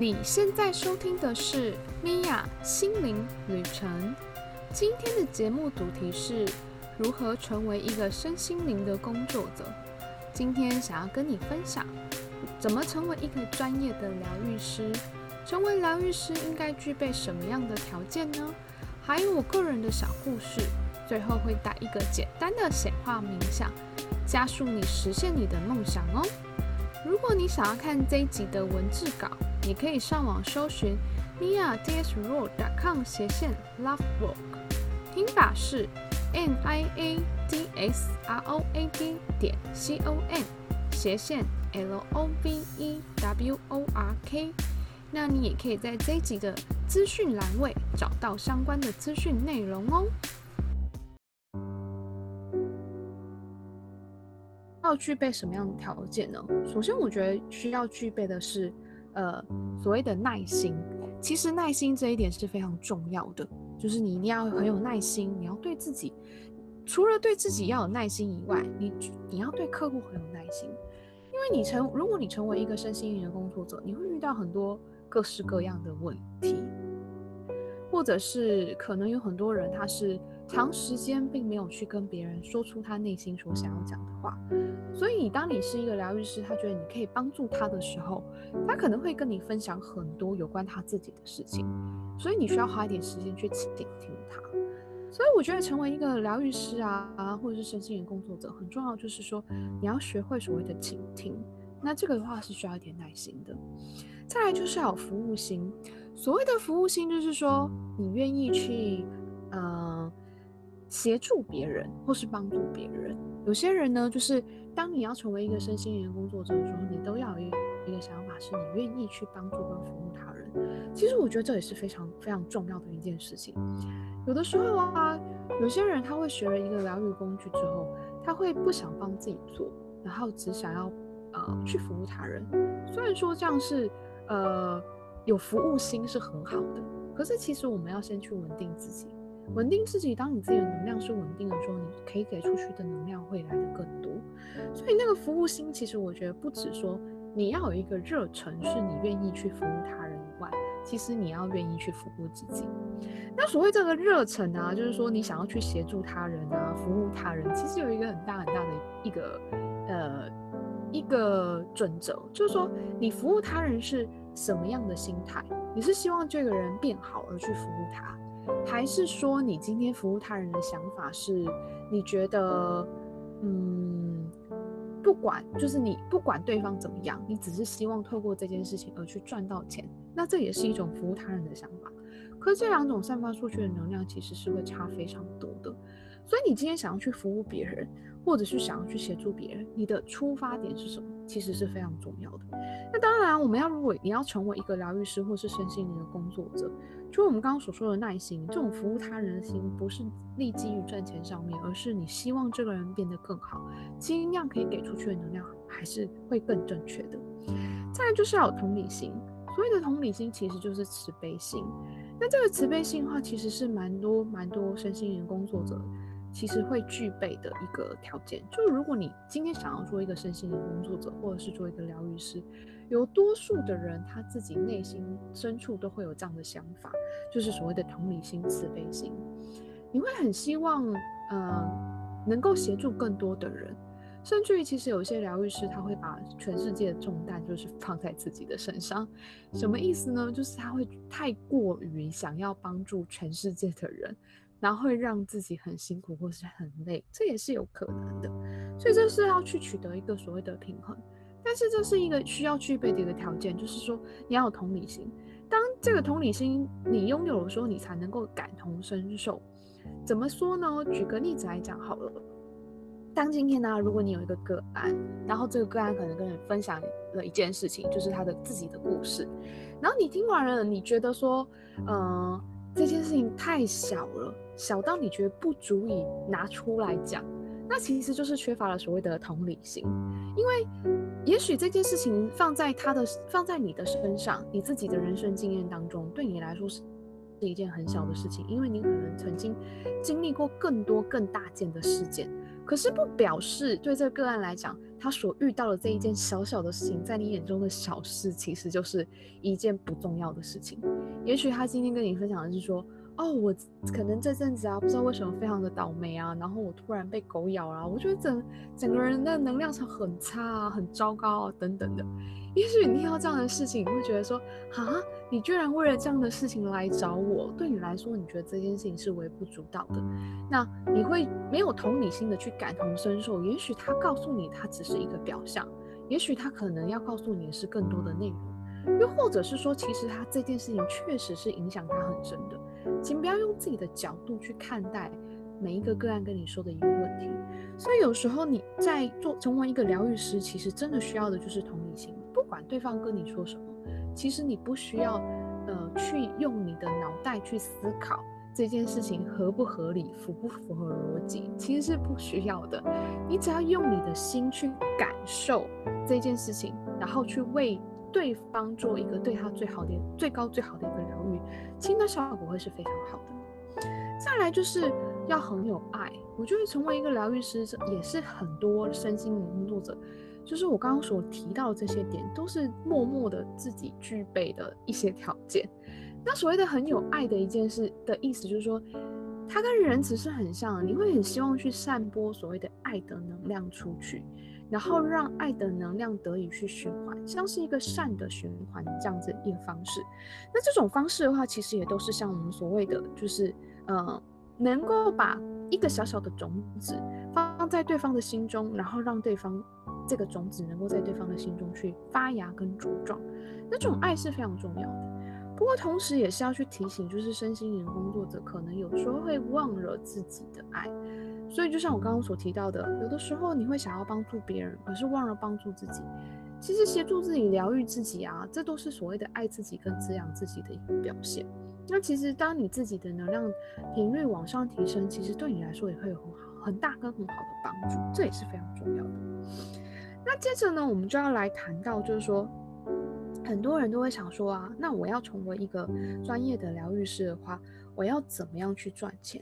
你现在收听的是米娅心灵旅程。今天的节目主题是如何成为一个身心灵的工作者。今天想要跟你分享，怎么成为一个专业的疗愈师。成为疗愈师应该具备什么样的条件呢？还有我个人的小故事。最后会带一个简单的显化冥想，加速你实现你的梦想哦。如果你想要看这一集的文字稿，你可以上网搜寻 niadsroad.com 斜线 lovework，拼法是 n i a d s r o a d 点 c o m 斜线 l o v e w o r k。那你也可以在这一集的资讯栏位找到相关的资讯内容哦。要具备什么样的条件呢？首先，我觉得需要具备的是，呃，所谓的耐心。其实耐心这一点是非常重要的，就是你一定要很有耐心，你要对自己，除了对自己要有耐心以外，你你要对客户很有耐心。因为你成，如果你成为一个身心灵的工作者，你会遇到很多各式各样的问题，或者是可能有很多人他是。长时间并没有去跟别人说出他内心所想要讲的话，所以当你是一个疗愈师，他觉得你可以帮助他的时候，他可能会跟你分享很多有关他自己的事情，所以你需要花一点时间去倾听他。所以我觉得成为一个疗愈师啊，或者是身心灵工作者，很重要就是说你要学会所谓的倾听。那这个的话是需要一点耐心的。再来就是要有服务心，所谓的服务心就是说你愿意去，呃。协助别人或是帮助别人，有些人呢，就是当你要成为一个身心灵工作者的时候，你都要有一个想法，是你愿意去帮助跟服务他人。其实我觉得这也是非常非常重要的一件事情。有的时候啊，有些人他会学了一个疗愈工具之后，他会不想帮自己做，然后只想要呃去服务他人。虽然说这样是呃有服务心是很好的，可是其实我们要先去稳定自己。稳定自己，当你自己的能量是稳定的时候，你可以给出去的能量会来的更多。所以那个服务心，其实我觉得不止说你要有一个热忱，是你愿意去服务他人以外，其实你要愿意去服务自己。那所谓这个热忱啊，就是说你想要去协助他人啊，服务他人，其实有一个很大很大的一个呃一个准则，就是说你服务他人是什么样的心态？你是希望这个人变好而去服务他？还是说，你今天服务他人的想法是，你觉得，嗯，不管，就是你不管对方怎么样，你只是希望透过这件事情而去赚到钱，那这也是一种服务他人的想法。可这两种散发出去的能量其实是会差非常多的。所以你今天想要去服务别人，或者是想要去协助别人，你的出发点是什么？其实是非常重要的。那当然，我们要如果你要成为一个疗愈师或是身心灵的工作者。就我们刚刚所说的耐心，这种服务他人的心，不是立基于赚钱上面，而是你希望这个人变得更好，尽量可以给出去的能量还是会更正确的。再来就是要有同理心，所谓的同理心其实就是慈悲心。那这个慈悲心的话，其实是蛮多蛮多身心灵工作者。其实会具备的一个条件，就是如果你今天想要做一个身心灵工作者，或者是做一个疗愈师，有多数的人他自己内心深处都会有这样的想法，就是所谓的同理心、慈悲心。你会很希望，呃，能够协助更多的人，甚至于其实有些疗愈师他会把全世界的重担就是放在自己的身上。什么意思呢？就是他会太过于想要帮助全世界的人。然后会让自己很辛苦或是很累，这也是有可能的。所以这是要去取得一个所谓的平衡。但是这是一个需要具备的一个条件，就是说你要有同理心。当这个同理心你拥有的时候，你才能够感同身受。怎么说呢？举个例子来讲好了。当今天呢，如果你有一个个案，然后这个个案可能跟你分享了一件事情，就是他的自己的故事，然后你听完了，你觉得说，嗯。这件事情太小了，小到你觉得不足以拿出来讲，那其实就是缺乏了所谓的同理心。因为也许这件事情放在他的、放在你的身上，你自己的人生经验当中，对你来说是是一件很小的事情，因为你可能曾经经历过更多更大件的事件。可是不表示对这个个案来讲，他所遇到的这一件小小的事情，在你眼中的小事，其实就是一件不重要的事情。也许他今天跟你分享的是说。哦，我可能这阵子啊，不知道为什么非常的倒霉啊，然后我突然被狗咬了，我觉得整整个人的能量场很差啊，很糟糕啊，等等的。也许你听到这样的事情，你会觉得说，啊，你居然为了这样的事情来找我，对你来说，你觉得这件事情是微不足道的，那你会没有同理心的去感同身受。也许他告诉你，他只是一个表象，也许他可能要告诉你的是更多的内容，又或者是说，其实他这件事情确实是影响他很深的。请不要用自己的角度去看待每一个个案跟你说的一个问题，所以有时候你在做成为一个疗愈师，其实真的需要的就是同理心。不管对方跟你说什么，其实你不需要呃去用你的脑袋去思考这件事情合不合理、符不符合逻辑，其实是不需要的。你只要用你的心去感受这件事情，然后去为。对方做一个对他最好的、最高最好的一个疗愈，其实效果会是非常好的。再来就是要很有爱，我觉得成为一个疗愈师也是很多身心灵工作者，就是我刚刚所提到这些点，都是默默的自己具备的一些条件。那所谓的很有爱的一件事的意思，就是说，它跟仁慈是很像，你会很希望去散播所谓的爱的能量出去。然后让爱的能量得以去循环，像是一个善的循环这样子一个方式。那这种方式的话，其实也都是像我们所谓的，就是呃，能够把一个小小的种子放在对方的心中，然后让对方这个种子能够在对方的心中去发芽跟茁壮。那这种爱是非常重要的。不过同时也是要去提醒，就是身心灵工作者可能有时候会忘了自己的爱。所以，就像我刚刚所提到的，有的时候你会想要帮助别人，可是忘了帮助自己。其实，协助自己疗愈自己啊，这都是所谓的爱自己跟滋养自己的一个表现。那其实，当你自己的能量频率往上提升，其实对你来说也会有很好、很大跟很好的帮助，这也是非常重要的。那接着呢，我们就要来谈到，就是说，很多人都会想说啊，那我要成为一个专业的疗愈师的话，我要怎么样去赚钱？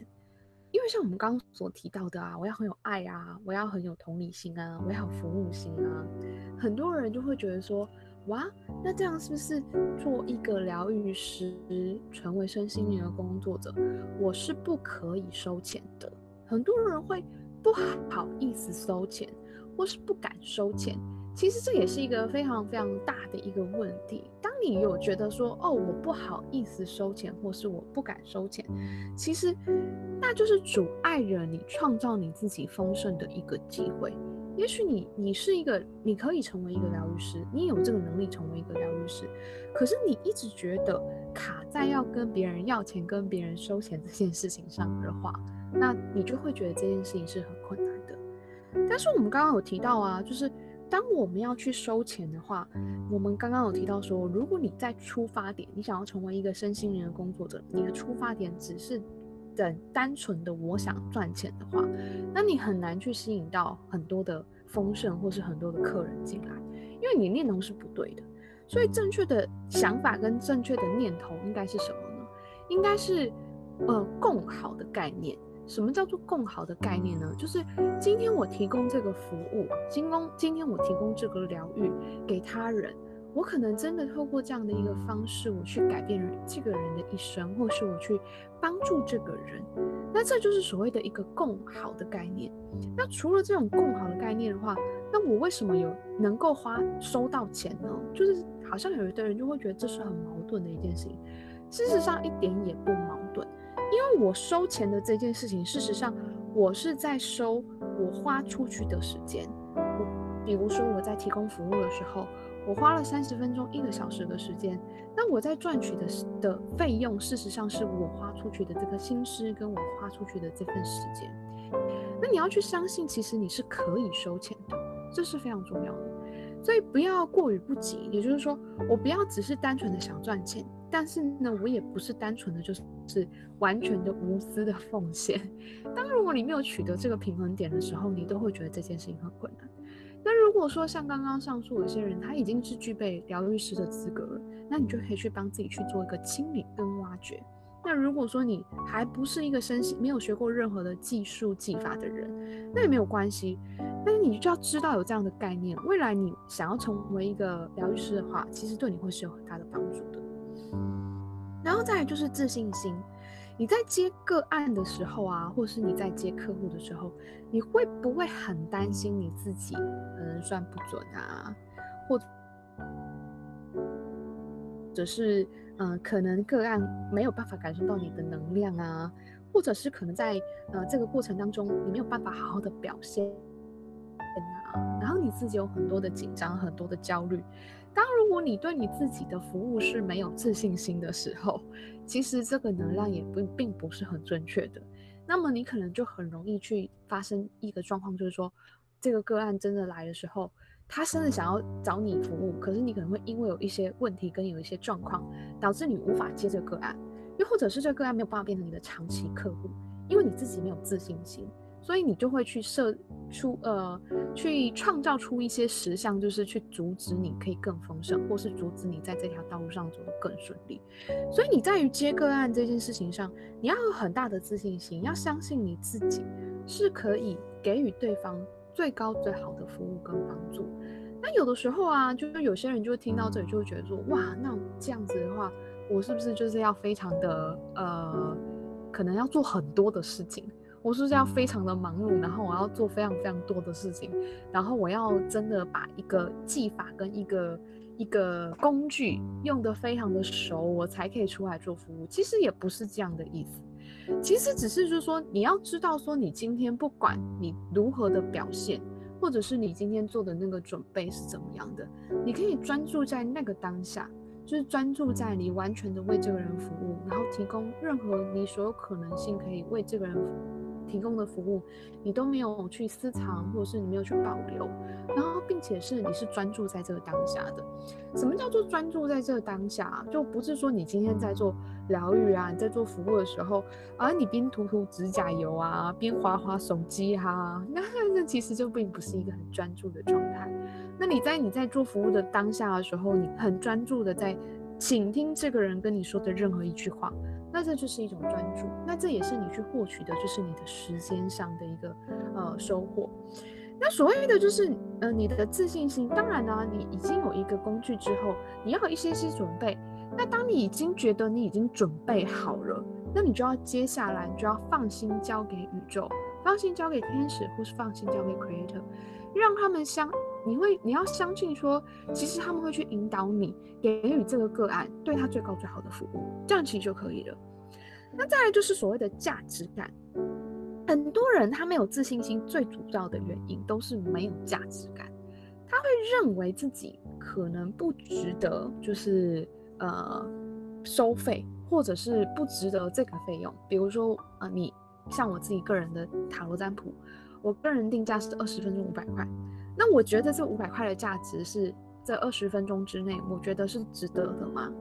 因为像我们刚刚所提到的啊，我要很有爱啊，我要很有同理心啊，我要有服务心啊，很多人就会觉得说，哇，那这样是不是做一个疗愈师，成为身心灵的工作者，我是不可以收钱的？很多人会不好意思收钱，或是不敢收钱。其实这也是一个非常非常大的一个问题。你有觉得说，哦，我不好意思收钱，或是我不敢收钱，其实那就是阻碍着你创造你自己丰盛的一个机会。也许你你是一个，你可以成为一个疗愈师，你有这个能力成为一个疗愈师，可是你一直觉得卡在要跟别人要钱、跟别人收钱这件事情上的话，那你就会觉得这件事情是很困难的。但是我们刚刚有提到啊，就是。当我们要去收钱的话，我们刚刚有提到说，如果你在出发点，你想要成为一个身心灵的工作者，你的出发点只是等单纯的我想赚钱的话，那你很难去吸引到很多的丰盛或是很多的客人进来，因为你念头是不对的。所以正确的想法跟正确的念头应该是什么呢？应该是呃共好的概念。什么叫做共好的概念呢？就是今天我提供这个服务，今供今天我提供这个疗愈给他人，我可能真的透过这样的一个方式，我去改变这个人的一生，或是我去帮助这个人，那这就是所谓的一个共好的概念。那除了这种共好的概念的话，那我为什么有能够花收到钱呢？就是好像有的人就会觉得这是很矛盾的一件事情，事实上一点也不矛盾。因为我收钱的这件事情，事实上我是在收我花出去的时间。我比如说我在提供服务的时候，我花了三十分钟、一个小时的时间，那我在赚取的的费用，事实上是我花出去的这个心思跟我花出去的这份时间。那你要去相信，其实你是可以收钱的，这是非常重要的。所以不要过于不及，也就是说，我不要只是单纯的想赚钱。但是呢，我也不是单纯的就是是完全的无私的奉献。当如果你没有取得这个平衡点的时候，你都会觉得这件事情很困难。那如果说像刚刚上述有些人，他已经是具备疗愈师的资格了，那你就可以去帮自己去做一个清理跟挖掘。那如果说你还不是一个身心没有学过任何的技术技法的人，那也没有关系。但是你就要知道有这样的概念，未来你想要成为一个疗愈师的话，其实对你会是有很大的帮助的。然后再来就是自信心，你在接个案的时候啊，或是你在接客户的时候，你会不会很担心你自己可能算不准啊，或者是嗯，可能个案没有办法感受到你的能量啊，或者是可能在呃这个过程当中，你没有办法好好的表现。然后你自己有很多的紧张，很多的焦虑。当如果你对你自己的服务是没有自信心的时候，其实这个能量也不并不是很准确的。那么你可能就很容易去发生一个状况，就是说这个个案真的来的时候，他真的想要找你服务，可是你可能会因为有一些问题跟有一些状况，导致你无法接这个个案，又或者是这个个案没有办法变成你的长期客户，因为你自己没有自信心。所以你就会去设出呃，去创造出一些实相，就是去阻止你可以更丰盛，或是阻止你在这条道路上走得更顺利。所以你在于接个案这件事情上，你要有很大的自信心，要相信你自己是可以给予对方最高最好的服务跟帮助。那有的时候啊，就是有些人就会听到这里就会觉得说，哇，那这样子的话，我是不是就是要非常的呃，可能要做很多的事情？我是不是要非常的忙碌，然后我要做非常非常多的事情，然后我要真的把一个技法跟一个一个工具用得非常的熟，我才可以出来做服务。其实也不是这样的意思，其实只是就是说，你要知道说，你今天不管你如何的表现，或者是你今天做的那个准备是怎么样的，你可以专注在那个当下，就是专注在你完全的为这个人服务，然后提供任何你所有可能性可以为这个人。提供的服务，你都没有去私藏，或者是你没有去保留，然后并且是你是专注在这个当下的。什么叫做专注在这个当下？就不是说你今天在做疗愈啊，你在做服务的时候，而你边涂涂指甲油啊，边划划手机哈，那那其实就并不是一个很专注的状态。那你在你在做服务的当下的时候，你很专注的在倾听这个人跟你说的任何一句话。那这就是一种专注，那这也是你去获取的，就是你的时间上的一个呃收获。那所谓的就是呃你的自信心，当然呢，你已经有一个工具之后，你要一些些准备。那当你已经觉得你已经准备好了，那你就要接下来就要放心交给宇宙，放心交给天使，或是放心交给 Creator，让他们相。你会，你要相信说，其实他们会去引导你，给予这个个案对他最高最好的服务，这样其实就可以了。那再来就是所谓的价值感，很多人他没有自信心，最主要的原因都是没有价值感，他会认为自己可能不值得，就是呃收费，或者是不值得这个费用。比如说啊，你像我自己个人的塔罗占卜，我个人定价是二十分钟五百块。那我觉得这五百块的价值是这二十分钟之内，我觉得是值得的吗？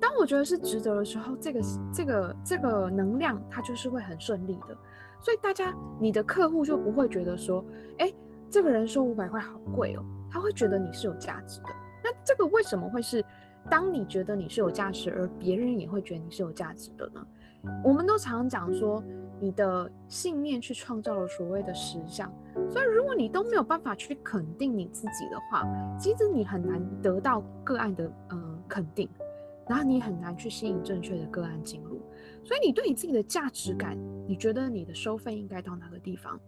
当我觉得是值得的时候，这个这个这个能量它就是会很顺利的。所以大家，你的客户就不会觉得说，哎，这个人说五百块好贵哦，他会觉得你是有价值的。那这个为什么会是当你觉得你是有价值，而别人也会觉得你是有价值的呢？我们都常常讲说，你的信念去创造了所谓的实相。所以，如果你都没有办法去肯定你自己的话，其实你很难得到个案的嗯肯定，然后你很难去吸引正确的个案进入。所以，你对你自己的价值感，你觉得你的收费应该到哪个地方？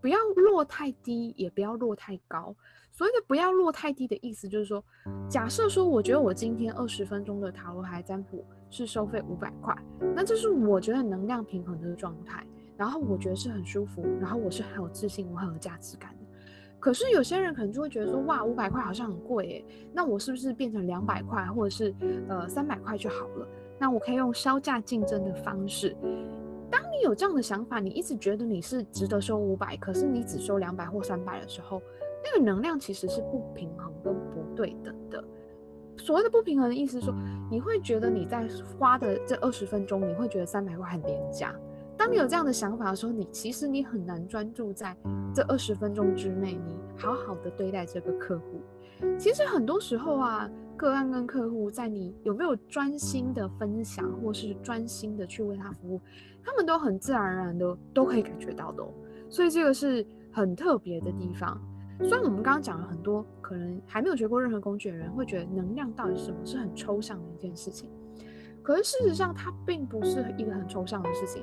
不要落太低，也不要落太高。所谓的不要落太低的意思，就是说，假设说，我觉得我今天二十分钟的塔罗牌占卜是收费五百块，那这是我觉得能量平衡的状态。然后我觉得是很舒服，然后我是很有自信，我很有价值感的。可是有些人可能就会觉得说，哇，五百块好像很贵诶，那我是不是变成两百块，或者是呃三百块就好了？那我可以用销价竞争的方式。当你有这样的想法，你一直觉得你是值得收五百，可是你只收两百或三百的时候，那个能量其实是不平衡跟不对等的。所谓的不平衡的意思是说，你会觉得你在花的这二十分钟，你会觉得三百块很廉价。当你有这样的想法的时候，你其实你很难专注在这二十分钟之内，你好好的对待这个客户。其实很多时候啊，个案跟客户在你有没有专心的分享，或是专心的去为他服务，他们都很自然而然的都可以感觉到的。所以这个是很特别的地方。虽然我们刚刚讲了很多，可能还没有学过任何工具的人会觉得能量到底是什么，是很抽象的一件事情。可是事实上，它并不是一个很抽象的事情。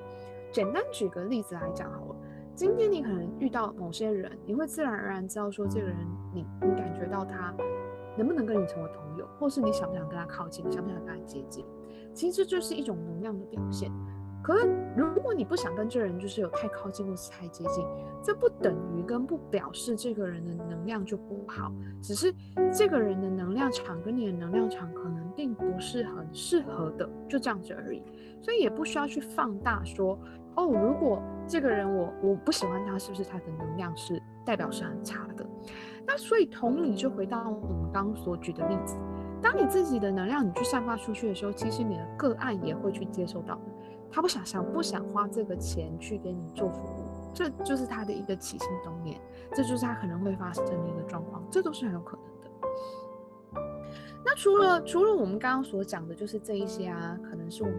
简单举个例子来讲好了，今天你可能遇到某些人，你会自然而然知道说这个人，你你感觉到他能不能跟你成为朋友，或是你想不想跟他靠近，想不想跟他接近，其实这就是一种能量的表现。可是，如果你不想跟这人就是有太靠近或是太接近，这不等于跟不表示这个人的能量就不好，只是这个人的能量场跟你的能量场可能并不是很适合的，就这样子而已。所以也不需要去放大说，哦，如果这个人我我不喜欢他，是不是他的能量是代表是很差的？那所以同理就回到我们刚所举的例子，当你自己的能量你去散发出去的时候，其实你的个案也会去接受到。他不想想不想花这个钱去给你做服务，这就是他的一个起心动念，这就是他可能会发生的一个状况，这都是很有可能的。那除了除了我们刚刚所讲的，就是这一些啊，可能是我们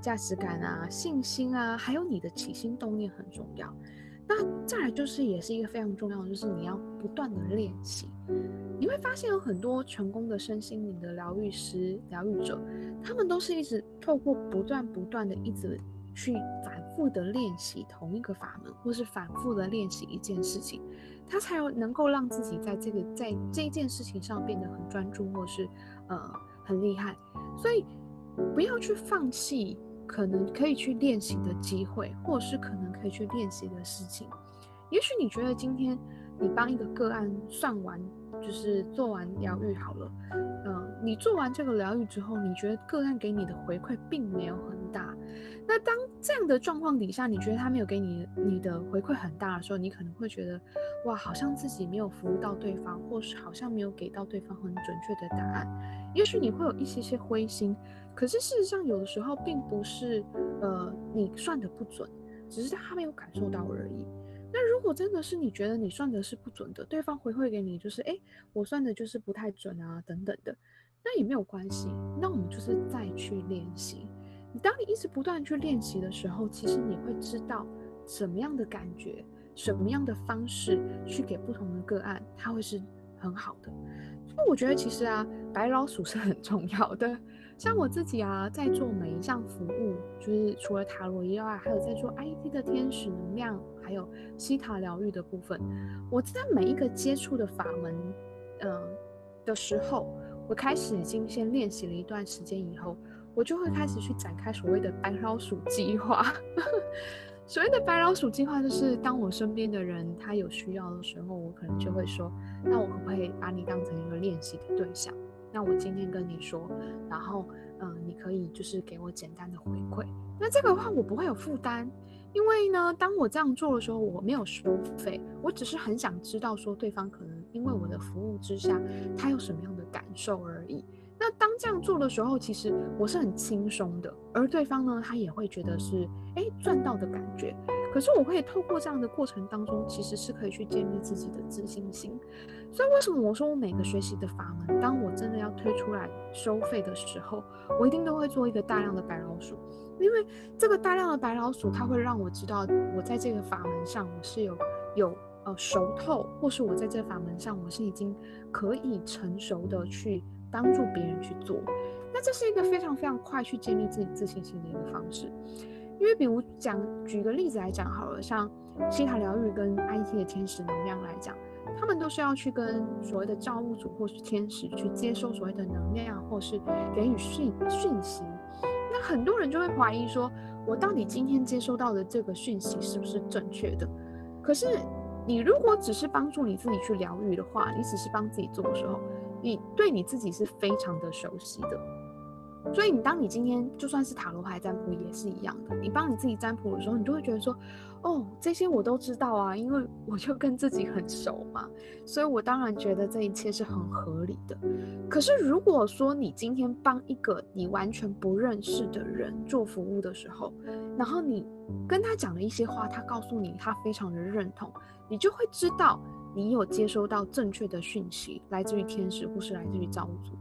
价值感啊、信心啊，还有你的起心动念很重要。那再来就是也是一个非常重要的，就是你要不断的练习。你会发现有很多成功的身心灵的疗愈师、疗愈者，他们都是一直透过不断不断的一直去反复的练习同一个法门，或是反复的练习一件事情，他才有能够让自己在这个在这件事情上变得很专注，或是呃很厉害。所以不要去放弃。可能可以去练习的机会，或者是可能可以去练习的事情。也许你觉得今天你帮一个个案算完，就是做完疗愈好了，嗯，你做完这个疗愈之后，你觉得个案给你的回馈并没有很大。那当这样的状况底下，你觉得他没有给你你的回馈很大的时候，你可能会觉得，哇，好像自己没有服务到对方，或是好像没有给到对方很准确的答案。也许你会有一些些灰心。可是事实上，有的时候并不是，呃，你算的不准，只是他没有感受到而已。那如果真的是你觉得你算的是不准的，对方回馈给你就是，哎，我算的就是不太准啊，等等的，那也没有关系。那我们就是再去练习。你当你一直不断去练习的时候，其实你会知道什么样的感觉，什么样的方式去给不同的个案，它会是很好的。所以我觉得其实啊，白老鼠是很重要的。像我自己啊，在做每一项服务，就是除了塔罗以外，还有在做 IT 的天使能量，还有西塔疗愈的部分。我在每一个接触的法门，嗯的时候，我开始已经先练习了一段时间以后，我就会开始去展开所谓的白老鼠计划。所谓的白老鼠计划，就是当我身边的人他有需要的时候，我可能就会说，那我可不可以把你当成一个练习的对象？那我今天跟你说，然后，嗯，你可以就是给我简单的回馈。那这个话我不会有负担，因为呢，当我这样做的时候，我没有收费，我只是很想知道说对方可能因为我的服务之下，他有什么样的感受而已。那当这样做的时候，其实我是很轻松的，而对方呢，他也会觉得是哎赚到的感觉。可是我可以透过这样的过程当中，其实是可以去建立自己的自信心。所以为什么我说我每个学习的法门，当我真的要推出来收费的时候，我一定都会做一个大量的白老鼠，因为这个大量的白老鼠，它会让我知道我在这个法门上我是有有呃熟透，或是我在这个法门上我是已经可以成熟的去帮助别人去做。那这是一个非常非常快去建立自己自信心的一个方式。因为比如讲举个例子来讲好了，像西塔疗愈跟 IT 的天使能量来讲。他们都是要去跟所谓的造物主或是天使去接收所谓的能量，或是给予讯讯息。那很多人就会怀疑说，我到底今天接收到的这个讯息是不是正确的？可是你如果只是帮助你自己去疗愈的话，你只是帮自己做的时候，你对你自己是非常的熟悉的。所以你当你今天就算是塔罗牌占卜也是一样的，你帮你自己占卜的时候，你就会觉得说。哦，这些我都知道啊，因为我就跟自己很熟嘛，所以我当然觉得这一切是很合理的。可是如果说你今天帮一个你完全不认识的人做服务的时候，然后你跟他讲了一些话，他告诉你他非常的认同，你就会知道你有接收到正确的讯息，来自于天使或是来自于造物主。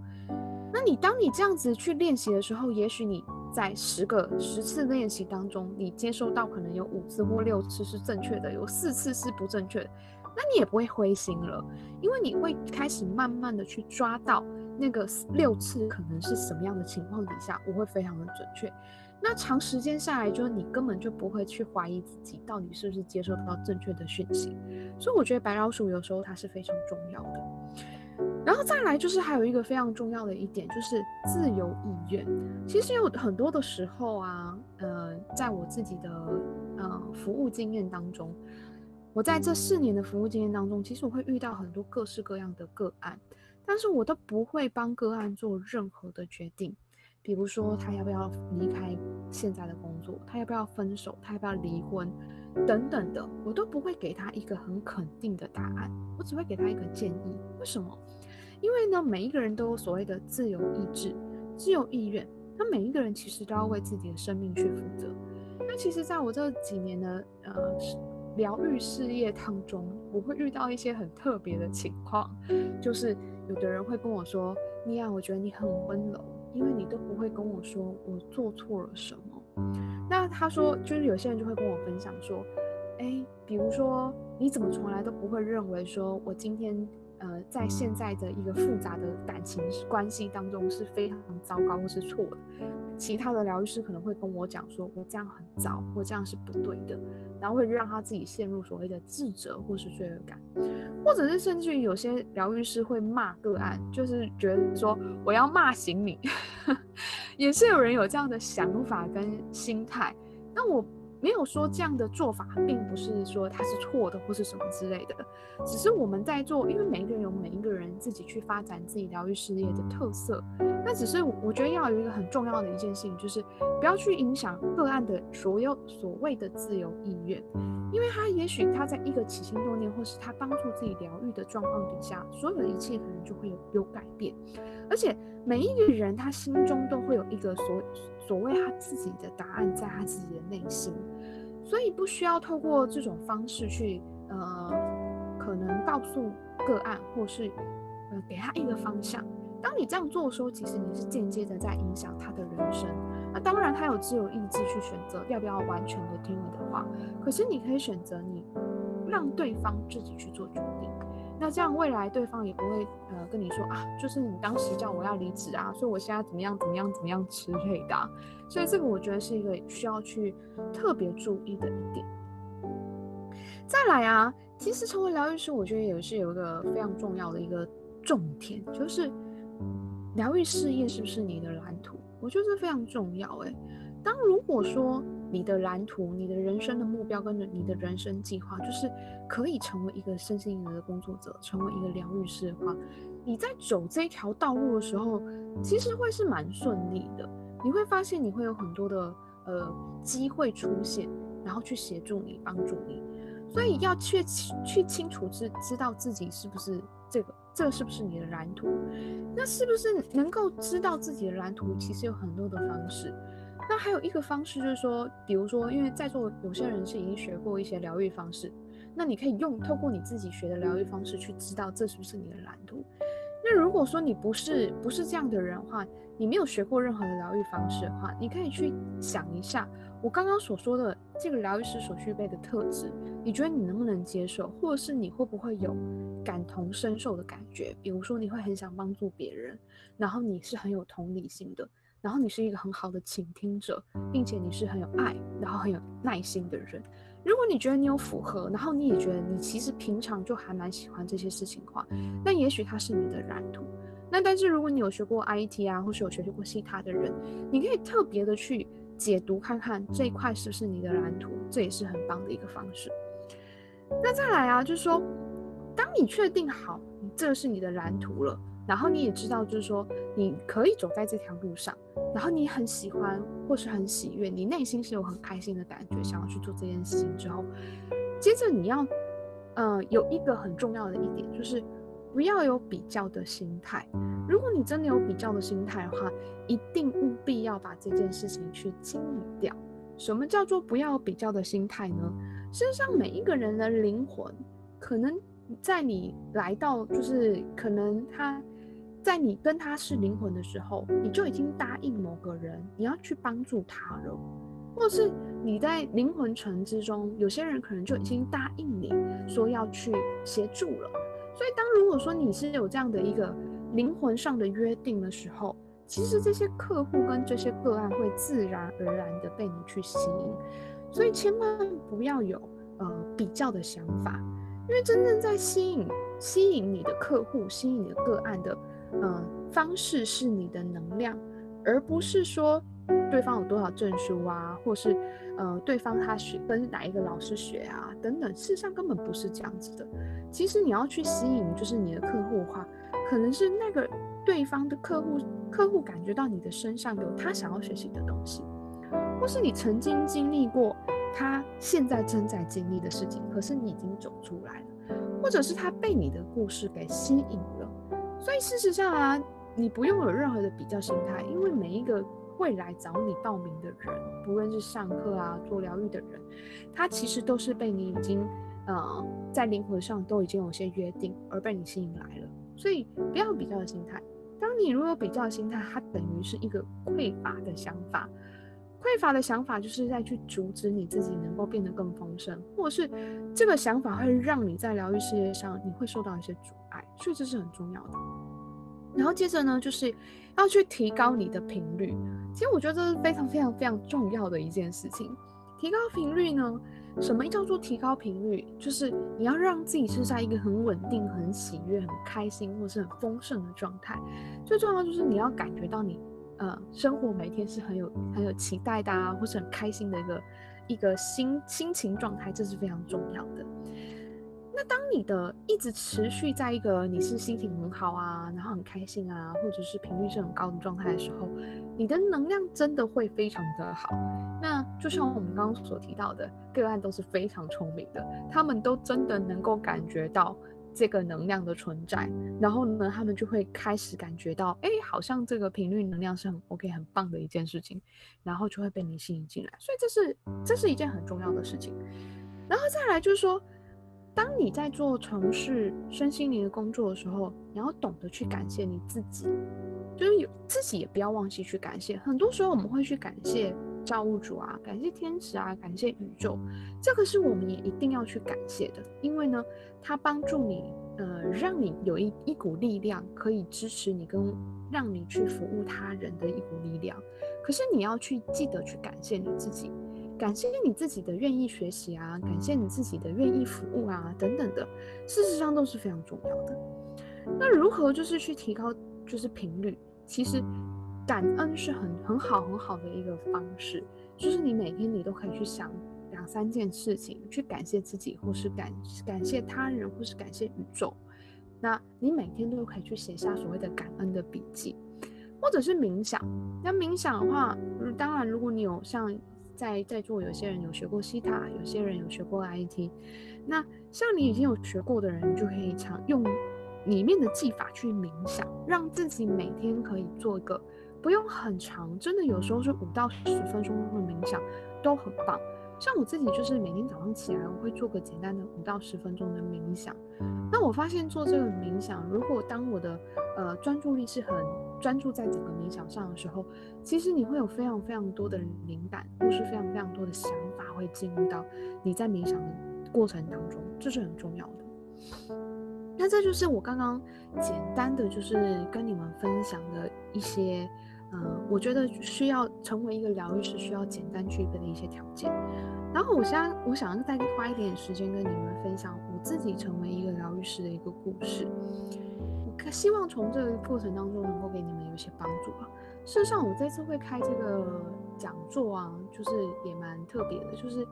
那你当你这样子去练习的时候，也许你在十个十次练习当中，你接收到可能有五次或六次是正确的，有四次是不正确的，那你也不会灰心了，因为你会开始慢慢的去抓到那个六次可能是什么样的情况底下，我会非常的准确。那长时间下来，就是你根本就不会去怀疑自己到底是不是接收到正确的讯息。所以我觉得白老鼠有时候它是非常重要的。然后再来就是还有一个非常重要的一点，就是自由意愿。其实有很多的时候啊，呃，在我自己的呃服务经验当中，我在这四年的服务经验当中，其实我会遇到很多各式各样的个案，但是我都不会帮个案做任何的决定。比如说他要不要离开现在的工作，他要不要分手，他要不要离婚，等等的，我都不会给他一个很肯定的答案，我只会给他一个建议。为什么？因为呢，每一个人都有所谓的自由意志、自由意愿，那每一个人其实都要为自己的生命去负责。那其实，在我这几年的呃疗愈事业当中，我会遇到一些很特别的情况，就是有的人会跟我说：“妮娅，我觉得你很温柔，因为你都不会跟我说我做错了什么。”那他说，就是有些人就会跟我分享说：“哎，比如说你怎么从来都不会认为说我今天。”呃，在现在的一个复杂的感情关系当中是非常糟糕或是错的。其他的疗愈师可能会跟我讲说，我这样很糟，或这样是不对的，然后会让他自己陷入所谓的自责或是罪恶感，或者是甚至于有些疗愈师会骂个案，就是觉得说我要骂醒你，也是有人有这样的想法跟心态。那我。没有说这样的做法并不是说它是错的或是什么之类的，只是我们在做，因为每一个人有每一个人自己去发展自己疗愈事业的特色。那只是我觉得要有一个很重要的一件事情，就是不要去影响个案的所有所谓的自由意愿，因为他也许他在一个起心动念或是他帮助自己疗愈的状况底下，所有的一切可能就会有有改变，而且每一个人他心中都会有一个所。所谓他自己的答案在他自己的内心，所以不需要透过这种方式去呃，可能告诉个案，或是呃给他一个方向。当你这样做的时候，其实你是间接的在影响他的人生。那当然，他有自由意志去选择要不要完全的听你的话，可是你可以选择你让对方自己去做决定。那这样未来对方也不会呃跟你说啊，就是你当时叫我要离职啊，所以我现在怎么样怎么样怎么样之类的。所以这个我觉得是一个需要去特别注意的一点。再来啊，其实成为疗愈师，我觉得也是有一个非常重要的一个重点，就是疗愈事业是不是你的蓝图？我觉得这非常重要。诶，当如果说。你的蓝图、你的人生的目标跟着你的人生计划，就是可以成为一个身心灵的工作者，成为一个疗愈师的话，你在走这条道路的时候，其实会是蛮顺利的。你会发现你会有很多的呃机会出现，然后去协助你、帮助你。所以要去去清楚知知道自己是不是这个，这个是不是你的蓝图？那是不是能够知道自己的蓝图？其实有很多的方式。那还有一个方式就是说，比如说，因为在座有些人是已经学过一些疗愈方式，那你可以用透过你自己学的疗愈方式去知道这是不是你的蓝图。那如果说你不是不是这样的人的话，你没有学过任何的疗愈方式的话，你可以去想一下我刚刚所说的这个疗愈师所具备的特质，你觉得你能不能接受，或者是你会不会有感同身受的感觉？比如说你会很想帮助别人，然后你是很有同理心的。然后你是一个很好的倾听者，并且你是很有爱，然后很有耐心的人。如果你觉得你有符合，然后你也觉得你其实平常就还蛮喜欢这些事情的话，那也许它是你的蓝图。那但是如果你有学过 IT 啊，或是有学习过其他的人，你可以特别的去解读看看这一块是不是你的蓝图，这也是很棒的一个方式。那再来啊，就是说，当你确定好这是你的蓝图了。然后你也知道，就是说你可以走在这条路上，然后你很喜欢或是很喜悦，你内心是有很开心的感觉，想要去做这件事情之后，接着你要，呃，有一个很重要的一点，就是不要有比较的心态。如果你真的有比较的心态的话，一定务必要把这件事情去清理掉。什么叫做不要比较的心态呢？身上每一个人的灵魂，可能在你来到，就是可能他。在你跟他是灵魂的时候，你就已经答应某个人，你要去帮助他了，或是你在灵魂城之中，有些人可能就已经答应你说要去协助了。所以，当如果说你是有这样的一个灵魂上的约定的时候，其实这些客户跟这些个案会自然而然的被你去吸引。所以，千万不要有呃比较的想法，因为真正在吸引吸引你的客户、吸引你的个案的。嗯，方式是你的能量，而不是说对方有多少证书啊，或是呃对方他学跟哪一个老师学啊等等。事实上根本不是这样子的。其实你要去吸引就是你的客户的话，可能是那个对方的客户客户感觉到你的身上有他想要学习的东西，或是你曾经经历过他现在正在经历的事情，可是你已经走出来了，或者是他被你的故事给吸引。所以事实上啊，你不用有任何的比较心态，因为每一个会来找你报名的人，不论是上课啊、做疗愈的人，他其实都是被你已经，呃，在灵魂上都已经有些约定而被你吸引来了。所以不要比较的心态。当你如果有比较心态，它等于是一个匮乏的想法。匮乏的想法就是在去阻止你自己能够变得更丰盛，或者是这个想法会让你在疗愈事业上你会受到一些阻所以这是很重要的。然后接着呢，就是要去提高你的频率。其实我觉得这是非常非常非常重要的一件事情。提高频率呢，什么叫做提高频率？就是你要让自己是在一个很稳定、很喜悦、很开心，或是很丰盛的状态。最重要就是你要感觉到你。呃，生活每天是很有很有期待的啊，或是很开心的一个一个心心情状态，这是非常重要的。那当你的一直持续在一个你是心情很好啊，然后很开心啊，或者是频率是很高的状态的时候，你的能量真的会非常的好。那就像我们刚刚所提到的个案都是非常聪明的，他们都真的能够感觉到。这个能量的存在，然后呢，他们就会开始感觉到，哎，好像这个频率能量是很 OK、很棒的一件事情，然后就会被你吸引进来。所以这是这是一件很重要的事情。然后再来就是说，当你在做从事身心灵的工作的时候，你要懂得去感谢你自己，就是有自己也不要忘记去感谢。很多时候我们会去感谢。造物主啊，感谢天使啊，感谢宇宙，这个是我们也一定要去感谢的，因为呢，它帮助你，呃，让你有一一股力量可以支持你，跟让你去服务他人的一股力量。可是你要去记得去感谢你自己，感谢你自己的愿意学习啊，感谢你自己的愿意服务啊，等等的，事实上都是非常重要的。那如何就是去提高就是频率？其实。感恩是很很好很好的一个方式，就是你每天你都可以去想两三件事情，去感谢自己，或是感感谢他人，或是感谢宇宙。那你每天都可以去写下所谓的感恩的笔记，或者是冥想。那冥想的话，当然如果你有像在在座有些人有学过西塔，有些人有学过 IT，那像你已经有学过的人，就可以常用里面的技法去冥想，让自己每天可以做一个。不用很长，真的有时候是五到十分钟的冥想都很棒。像我自己就是每天早上起来，我会做个简单的五到十分钟的冥想。那我发现做这个冥想，如果当我的呃专注力是很专注在整个冥想上的时候，其实你会有非常非常多的灵感，或是非常非常多的想法会进入到你在冥想的过程当中，这是很重要的。那这就是我刚刚简单的就是跟你们分享的一些。嗯，我觉得需要成为一个疗愈师，需要简单具备的一些条件。然后，我现在我想再花一点时间跟你们分享我自己成为一个疗愈师的一个故事。我希望从这个过程当中能够给你们有一些帮助啊。事实上，我这次会开这个讲座啊，就是也蛮特别的，就是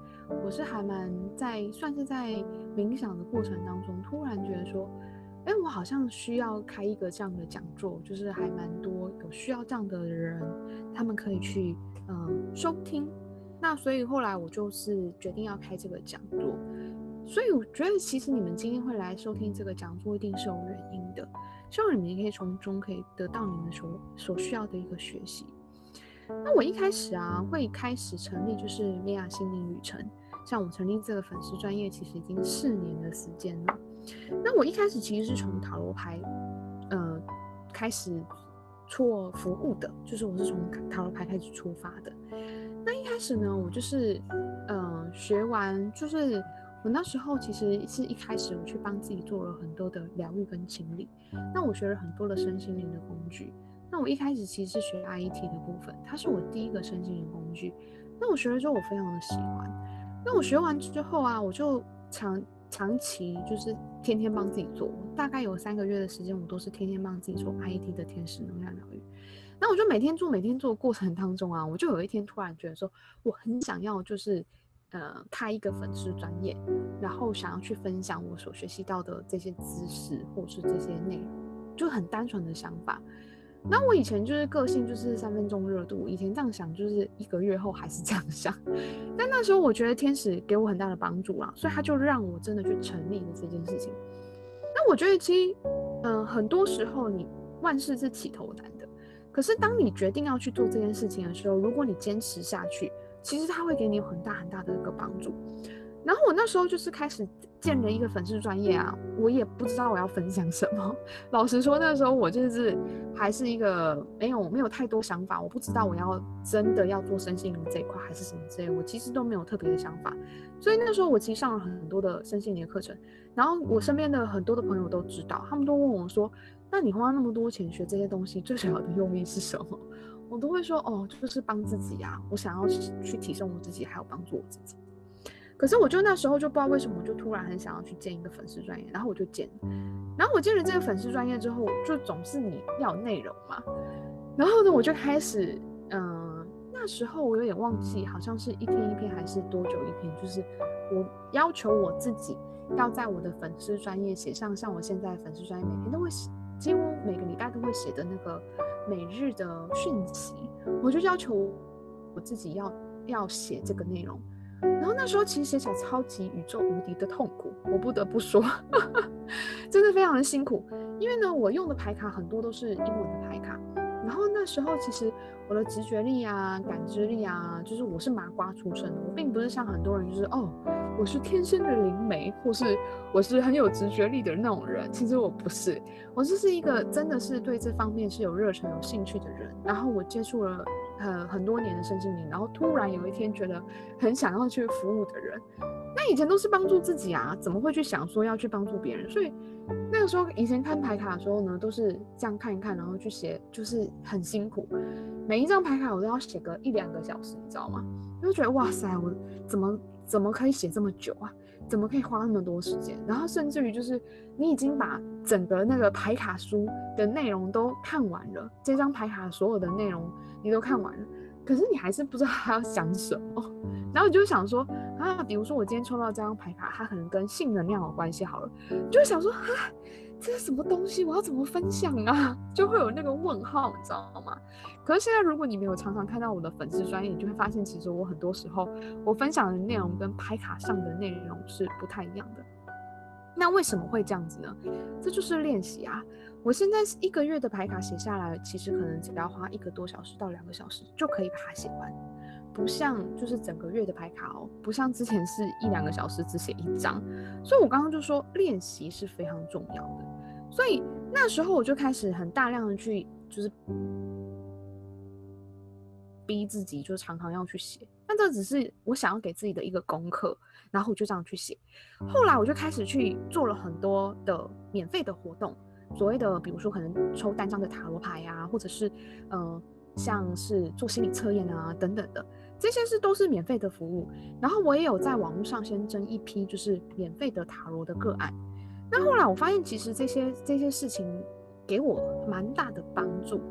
我是还蛮在算是在冥想的过程当中，突然觉得说。哎，我好像需要开一个这样的讲座，就是还蛮多有需要这样的人，他们可以去嗯收听。那所以后来我就是决定要开这个讲座。所以我觉得其实你们今天会来收听这个讲座，一定是有原因的。希望你们也可以从中可以得到你们所所需要的一个学习。那我一开始啊，会开始成立就是米娅心灵旅程。像我成立这个粉丝专业，其实已经四年的时间了。那我一开始其实是从塔罗牌，呃，开始做服务的，就是我是从塔罗牌开始出发的。那一开始呢，我就是嗯学完，就是我那时候其实是一开始我去帮自己做了很多的疗愈跟清理。那我学了很多的身心灵的工具。那我一开始其实是学 IET 的部分，它是我第一个身心灵工具。那我学了之后，我非常的喜欢。那我学完之后啊，我就常长期就是天天帮自己做，大概有三个月的时间，我都是天天帮自己做 I T 的天使能量疗愈。那我就每天做，每天做的过程当中啊，我就有一天突然觉得说，我很想要就是呃开一个粉丝专业，然后想要去分享我所学习到的这些知识或是这些内容，就很单纯的想法。那我以前就是个性就是三分钟热度，以前这样想就是一个月后还是这样想，但那时候我觉得天使给我很大的帮助啦，所以他就让我真的去成立了这件事情。那我觉得其实，嗯，很多时候你万事是起头难的，可是当你决定要去做这件事情的时候，如果你坚持下去，其实他会给你很大很大的一个帮助。然后我那时候就是开始建了一个粉丝专业啊，我也不知道我要分享什么。老实说，那时候我就是还是一个没有没有太多想法，我不知道我要真的要做身心灵这一块还是什么之类，我其实都没有特别的想法。所以那时候我其实上了很多的身心灵的课程，然后我身边的很多的朋友都知道，他们都问我说：“那你花那么多钱学这些东西，最主要的用意是什么？” 我都会说：“哦，就是帮自己啊，我想要去提升我自己，还有帮助我自己。”可是我就那时候就不知道为什么，我就突然很想要去建一个粉丝专业，然后我就建，然后我建了这个粉丝专业之后，就总是你要内容嘛，然后呢，我就开始，嗯，那时候我有点忘记，好像是一天一篇还是多久一篇，就是我要求我自己要在我的粉丝专业写上，像我现在粉丝专业每天都会写，几乎每个礼拜都会写的那个每日的讯息，我就要求我自己要要写这个内容。然后那时候其实写起来超级宇宙无敌的痛苦，我不得不说，真的非常的辛苦。因为呢，我用的牌卡很多都是英文的牌卡，然后那时候其实我的直觉力啊、感知力啊，就是我是麻瓜出身的，我并不是像很多人就是哦，我是天生的灵媒，或是我是很有直觉力的那种人。其实我不是，我就是一个真的是对这方面是有热忱、有兴趣的人。然后我接触了。很很多年的身心灵，然后突然有一天觉得很想要去服务的人，那以前都是帮助自己啊，怎么会去想说要去帮助别人？所以那个时候以前看牌卡的时候呢，都是这样看一看，然后去写，就是很辛苦，每一张牌卡我都要写个一两个小时，你知道吗？就觉得哇塞，我怎么怎么可以写这么久啊？怎么可以花那么多时间？然后甚至于就是你已经把整个那个牌卡书的内容都看完了，这张牌卡所有的内容你都看完了，可是你还是不知道他要想什么。然后你就想说啊，比如说我今天抽到这张牌卡，它可能跟性能量有关系好了，就会想说啊。这是什么东西？我要怎么分享啊？就会有那个问号，你知道吗？可是现在，如果你没有常常看到我的粉丝专业，你就会发现，其实我很多时候我分享的内容跟牌卡上的内容是不太一样的。那为什么会这样子呢？这就是练习啊！我现在一个月的牌卡写下来，其实可能只要花一个多小时到两个小时就可以把它写完。不像就是整个月的牌卡哦，不像之前是一两个小时只写一张，所以我刚刚就说练习是非常重要的，所以那时候我就开始很大量的去就是逼自己，就常常要去写，但这只是我想要给自己的一个功课，然后我就这样去写。后来我就开始去做了很多的免费的活动，所谓的比如说可能抽单张的塔罗牌呀，或者是嗯像是做心理测验啊等等的。这些是都是免费的服务，然后我也有在网络上先征一批就是免费的塔罗的个案。那后来我发现，其实这些这些事情给我蛮大的帮助，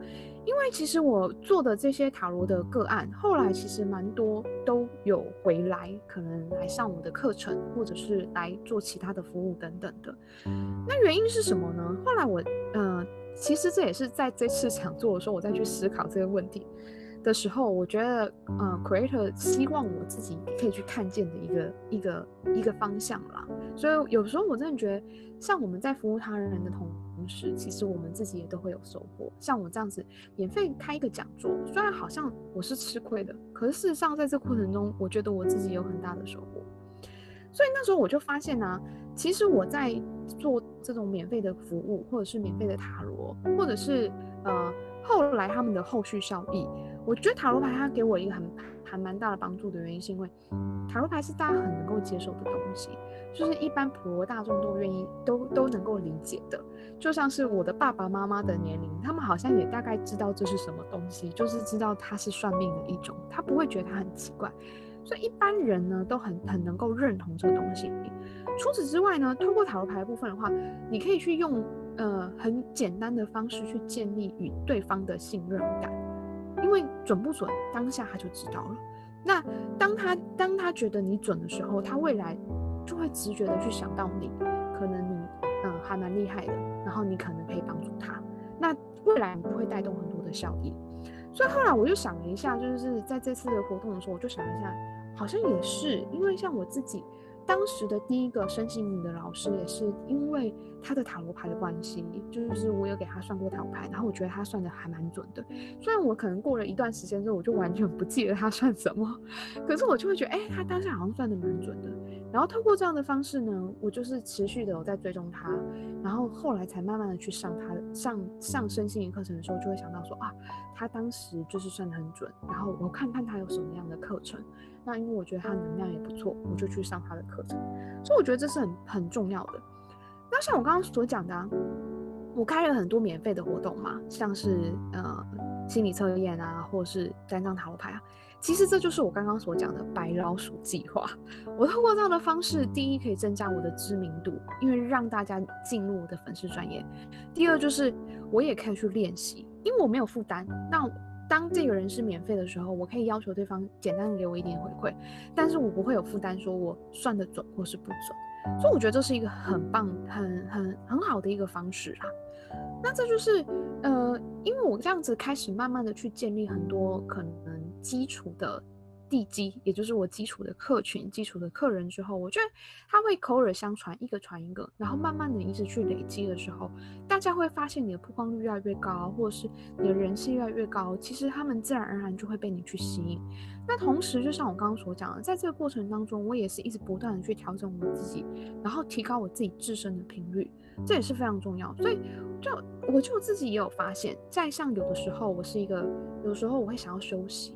因为其实我做的这些塔罗的个案，后来其实蛮多都有回来，可能来上我的课程，或者是来做其他的服务等等的。那原因是什么呢？后来我呃，其实这也是在这次讲座的时候，我再去思考这个问题。的时候，我觉得，呃，creator 希望我自己可以去看见的一个一个一个方向啦。所以有时候我真的觉得，像我们在服务他人的同同时，其实我们自己也都会有收获。像我这样子免费开一个讲座，虽然好像我是吃亏的，可是事实上在这过程中，我觉得我自己有很大的收获。所以那时候我就发现呢，其实我在做这种免费的服务，或者是免费的塔罗，或者是呃后来他们的后续效益。我觉得塔罗牌它给我一个很还蛮大的帮助的原因，是因为塔罗牌是大家很能够接受的东西，就是一般普罗大众都愿意都都能够理解的。就像是我的爸爸妈妈的年龄，他们好像也大概知道这是什么东西，就是知道它是算命的一种，他不会觉得它很奇怪。所以一般人呢都很很能够认同这个东西。除此之外呢，通过塔罗牌部分的话，你可以去用呃很简单的方式去建立与对方的信任感。因为准不准，当下他就知道了。那当他当他觉得你准的时候，他未来就会直觉的去想到你，可能你嗯还蛮厉害的，然后你可能可以帮助他。那未来你就会带动很多的效益。所以后来我就想了一下，就是在这次的活动的时候，我就想了一下，好像也是因为像我自己。当时的第一个身心灵的老师也是因为他的塔罗牌的关系，就是我有给他算过塔罗牌，然后我觉得他算的还蛮准的。虽然我可能过了一段时间之后，我就完全不记得他算什么，可是我就会觉得，哎，他当下好像算的蛮准的。然后透过这样的方式呢，我就是持续的有在追踪他，然后后来才慢慢的去上他上上身心灵课程的时候，就会想到说啊，他当时就是算的很准，然后我看看他有什么样的课程。那因为我觉得他能量也不错，我就去上他的课程，所以我觉得这是很很重要的。那像我刚刚所讲的，啊我开了很多免费的活动嘛，像是呃心理测验啊，或是单张塔罗牌啊，其实这就是我刚刚所讲的白老鼠计划。我通过这样的方式，第一可以增加我的知名度，因为让大家进入我的粉丝专业；第二就是我也可以去练习，因为我没有负担。那当这个人是免费的时候，我可以要求对方简单的给我一点回馈，但是我不会有负担，说我算得准或是不准，所以我觉得这是一个很棒、很很很好的一个方式啦。那这就是，呃，因为我这样子开始慢慢的去建立很多可能基础的。地基，也就是我基础的客群、基础的客人之后，我觉得他会口耳相传，一个传一个，然后慢慢的一直去累积的时候，大家会发现你的曝光率越来越高，或者是你的人气越来越高，其实他们自然而然就会被你去吸引。那同时，就像我刚刚所讲的，在这个过程当中，我也是一直不断的去调整我自己，然后提高我自己自身的频率，这也是非常重要。所以，就我就自己也有发现，在像有的时候，我是一个，有时候我会想要休息。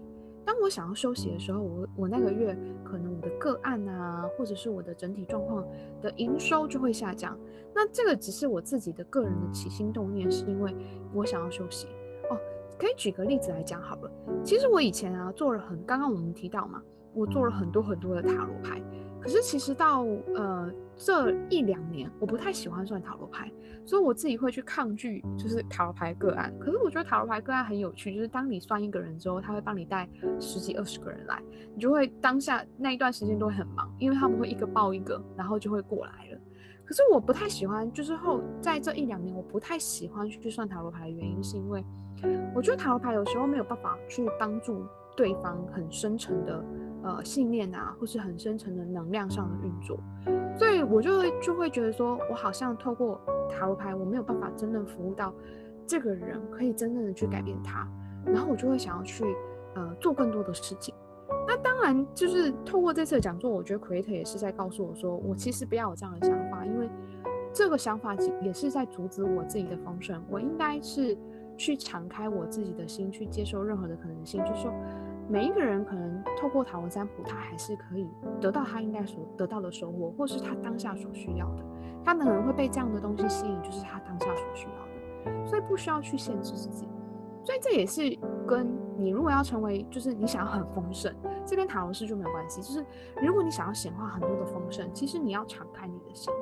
当我想要休息的时候，我我那个月可能我的个案啊，或者是我的整体状况的营收就会下降。那这个只是我自己的个人的起心动念，是因为我想要休息哦。可以举个例子来讲好了。其实我以前啊做了很，刚刚我们提到嘛，我做了很多很多的塔罗牌。可是其实到呃这一两年，我不太喜欢算塔罗牌，所以我自己会去抗拒，就是塔罗牌个案。可是我觉得塔罗牌个案很有趣，就是当你算一个人之后，他会帮你带十几二十个人来，你就会当下那一段时间都会很忙，因为他们会一个报一个，然后就会过来了。可是我不太喜欢，就是后在这一两年，我不太喜欢去算塔罗牌的原因，是因为我觉得塔罗牌有时候没有办法去帮助对方很深层的。呃，信念啊，或是很深层的能量上的运作，所以我就会就会觉得说，我好像透过塔罗牌，我没有办法真正服务到这个人，可以真正的去改变他，然后我就会想要去呃做更多的事情。那当然就是透过这次的讲座，我觉得 Creator 也是在告诉我说，我其实不要有这样的想法，因为这个想法也是在阻止我自己的丰盛。我应该是去敞开我自己的心，去接受任何的可能性，就是说。每一个人可能透过塔罗占卜，他还是可以得到他应该所得到的收获，或是他当下所需要的。他可能会被这样的东西吸引，就是他当下所需要的。所以不需要去限制自己。所以这也是跟你如果要成为，就是你想要很丰盛，这跟塔罗师就没有关系。就是如果你想要显化很多的丰盛，其实你要敞开你的心。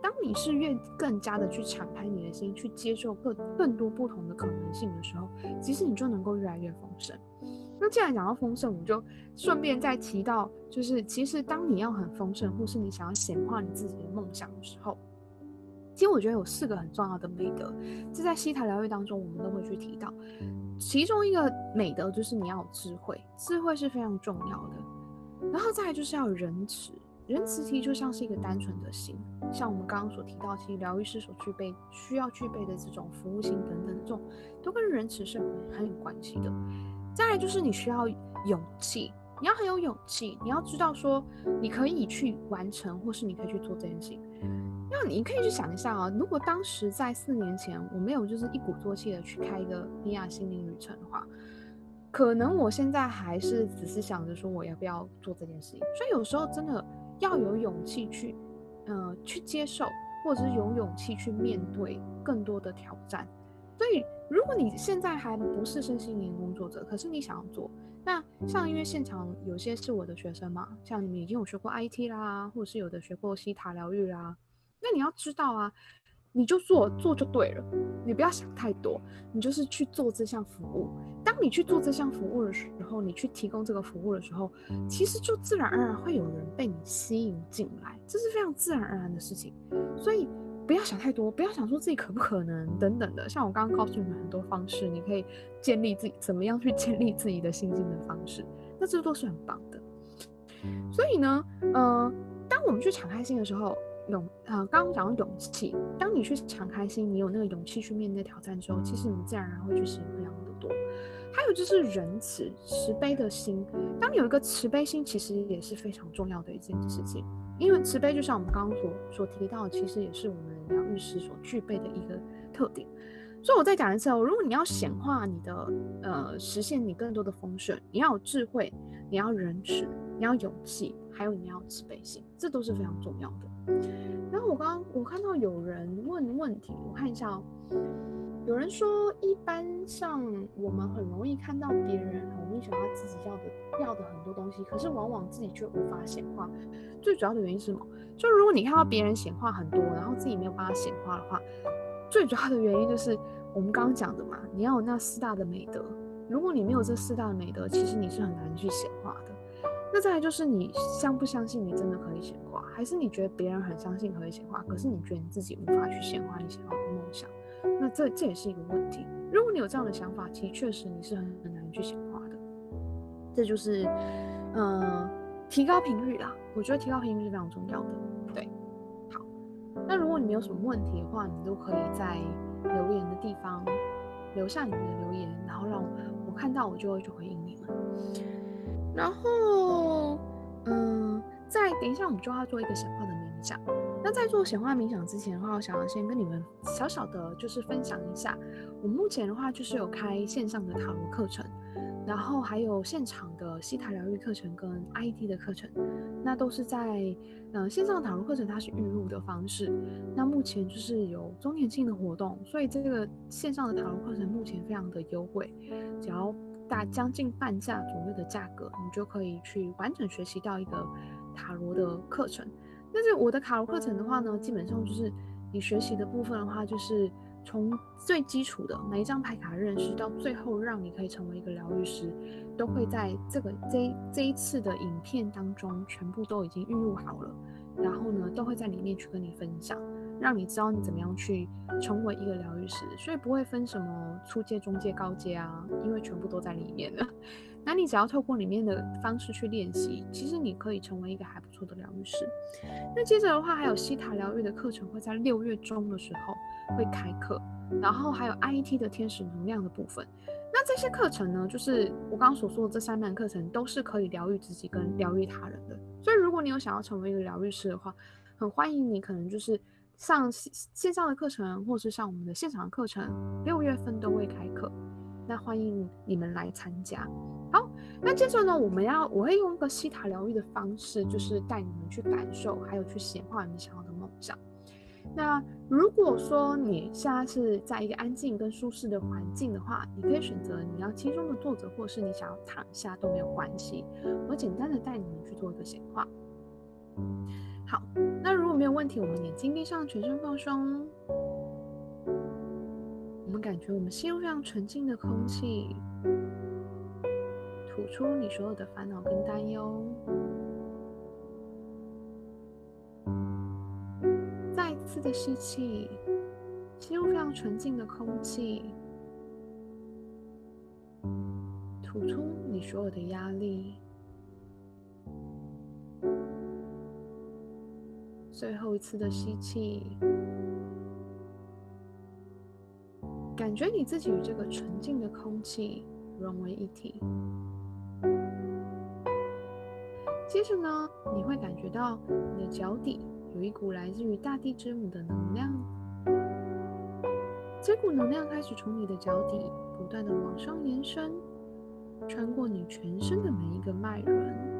当你是越更加的去敞开你的心，去接受更更多不同的可能性的时候，其实你就能够越来越丰盛。那既然讲到丰盛，我们就顺便再提到，就是其实当你要很丰盛，或是你想要显化你自己的梦想的时候，其实我觉得有四个很重要的美德，这在西塔疗愈当中我们都会去提到。其中一个美德就是你要有智慧，智慧是非常重要的。然后再来就是要仁慈，仁慈其实就像是一个单纯的心，像我们刚刚所提到，其实疗愈师所具备需要具备的这种服务心等等这种，都跟仁慈是很很有关系的。再来就是你需要勇气，你要很有勇气，你要知道说你可以去完成，或是你可以去做这件事情。那你可以去想一下啊，如果当时在四年前我没有就是一鼓作气的去开一个尼亚心灵旅程的话，可能我现在还是只是想着说我要不要做这件事情。所以有时候真的要有勇气去，呃，去接受，或者是有勇气去面对更多的挑战。所以如果你现在还不是身心灵工作者，可是你想要做，那像因为现场有些是我的学生嘛，像你们已经有学过 IT 啦，或者是有的学过西塔疗愈啦。那你要知道啊，你就做做就对了，你不要想太多，你就是去做这项服务。当你去做这项服务的时候，你去提供这个服务的时候，其实就自然而然会有人被你吸引进来，这是非常自然而然的事情。所以不要想太多，不要想说自己可不可能等等的。像我刚刚告诉你们很多方式，你可以建立自己怎么样去建立自己的信心的方式，那这都是很棒的。所以呢，呃，当我们去敞开心的时候。勇啊，刚刚讲到勇气，当你去敞开心，你有那个勇气去面对挑战之后，其实你自然而然会去吸引非常多。还有就是仁慈、慈悲的心，当你有一个慈悲心，其实也是非常重要的一件事情。因为慈悲就像我们刚刚所所提到，其实也是我们疗愈师所具备的一个特点。所以我再讲一次哦，如果你要显化你的呃，实现你更多的丰盛，你要有智慧，你要仁慈，你要勇气，还有你要慈悲心，这都是非常重要的。然后我刚刚我看到有人问问题，我看一下哦。有人说，一般上我们很容易看到别人很容易想要自己要的要的很多东西，可是往往自己却无法显化。最主要的原因是什么？就如果你看到别人显化很多，然后自己没有办法显化的话，最主要的原因就是我们刚刚讲的嘛，你要有那四大的美德。如果你没有这四大的美德，其实你是很难去显化的。那再来就是你相不相信你真的可以显化，还是你觉得别人很相信可以显化，可是你觉得你自己无法去显化你想要的梦想？那这这也是一个问题。如果你有这样的想法，其实确实你是很很难去显化的。这就是，嗯，提高频率啦。我觉得提高频率是非常重要的。对，好。那如果你没有什么问题的话，你都可以在留言的地方留下你的留言，然后让我看到，我就会去回应你们。然后，嗯，在等一下，我们就要做一个显化的冥想。那在做显化冥想之前的话，我想要先跟你们小小的，就是分享一下，我目前的话就是有开线上的塔罗课程，然后还有现场的西塔疗愈课程跟 ID 的课程。那都是在，嗯，线上塔罗课程它是预录的方式。那目前就是有周年庆的活动，所以这个线上的塔罗课程目前非常的优惠，只要。大将近半价左右的价格，你就可以去完整学习到一个塔罗的课程。但是我的卡罗课程的话呢，基本上就是你学习的部分的话，就是从最基础的每一张牌卡认识，到最后让你可以成为一个疗愈师，都会在这个这这一次的影片当中全部都已经预录好了，然后呢，都会在里面去跟你分享。让你知道你怎么样去成为一个疗愈师，所以不会分什么初阶、中阶、高阶啊，因为全部都在里面了。那你只要透过里面的方式去练习，其实你可以成为一个还不错的疗愈师。那接着的话，还有西塔疗愈的课程会在六月中的时候会开课，然后还有 IT 的天使能量的部分。那这些课程呢，就是我刚刚所说的这三门课程，都是可以疗愈自己跟疗愈他人的。所以如果你有想要成为一个疗愈师的话，很欢迎你，可能就是。上线上的课程，或是上我们的现场课程，六月份都会开课，那欢迎你们来参加。好，那接着呢，我们要我会用一个西塔疗愈的方式，就是带你们去感受，还有去显化你们想要的梦想。那如果说你现在是在一个安静跟舒适的环境的话，你可以选择你要轻松的坐着，或是你想要躺下都没有关系。我简单的带你们去做一个显化。好，那如果没有问题，我们眼睛闭上，全身放松。我们感觉我们吸入非常纯净的空气，吐出你所有的烦恼跟担忧。再一次的吸气，吸入非常纯净的空气，吐出你所有的压力。最后一次的吸气，感觉你自己与这个纯净的空气融为一体。接着呢，你会感觉到你的脚底有一股来自于大地之母的能量，这股能量开始从你的脚底不断的往上延伸，穿过你全身的每一个脉轮。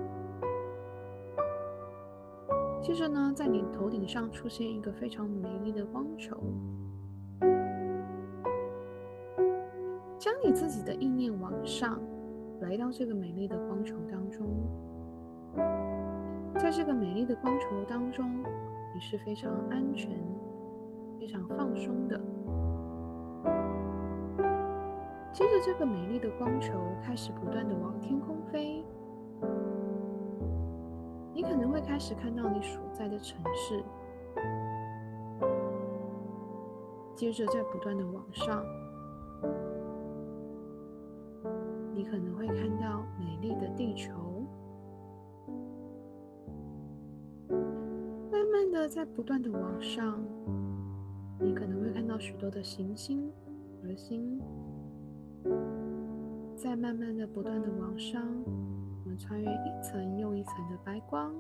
接着呢，在你头顶上出现一个非常美丽的光球，将你自己的意念往上，来到这个美丽的光球当中。在这个美丽的光球当中，你是非常安全、非常放松的。接着，这个美丽的光球开始不断的往天空飞，你可能会开始看到你所在的城市。接着，再不断的往上，你可能会看到美丽的地球。慢慢的在不断的往上，你可能会看到许多的行星、恒星。在慢慢的、不断的往上，我们穿越一层又一层的白光。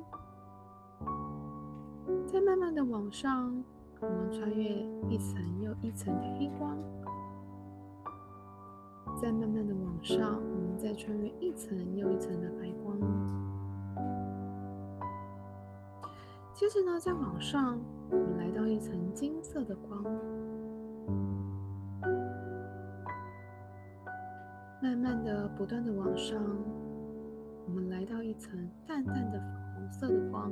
在慢慢的往上，我们穿越一层又一层的黑光。在慢慢的往上，再穿越一层又一层的白光。接着呢，再往上，我们来到一层金色的光，慢慢的、不断的往上，我们来到一层淡淡的粉红色的光。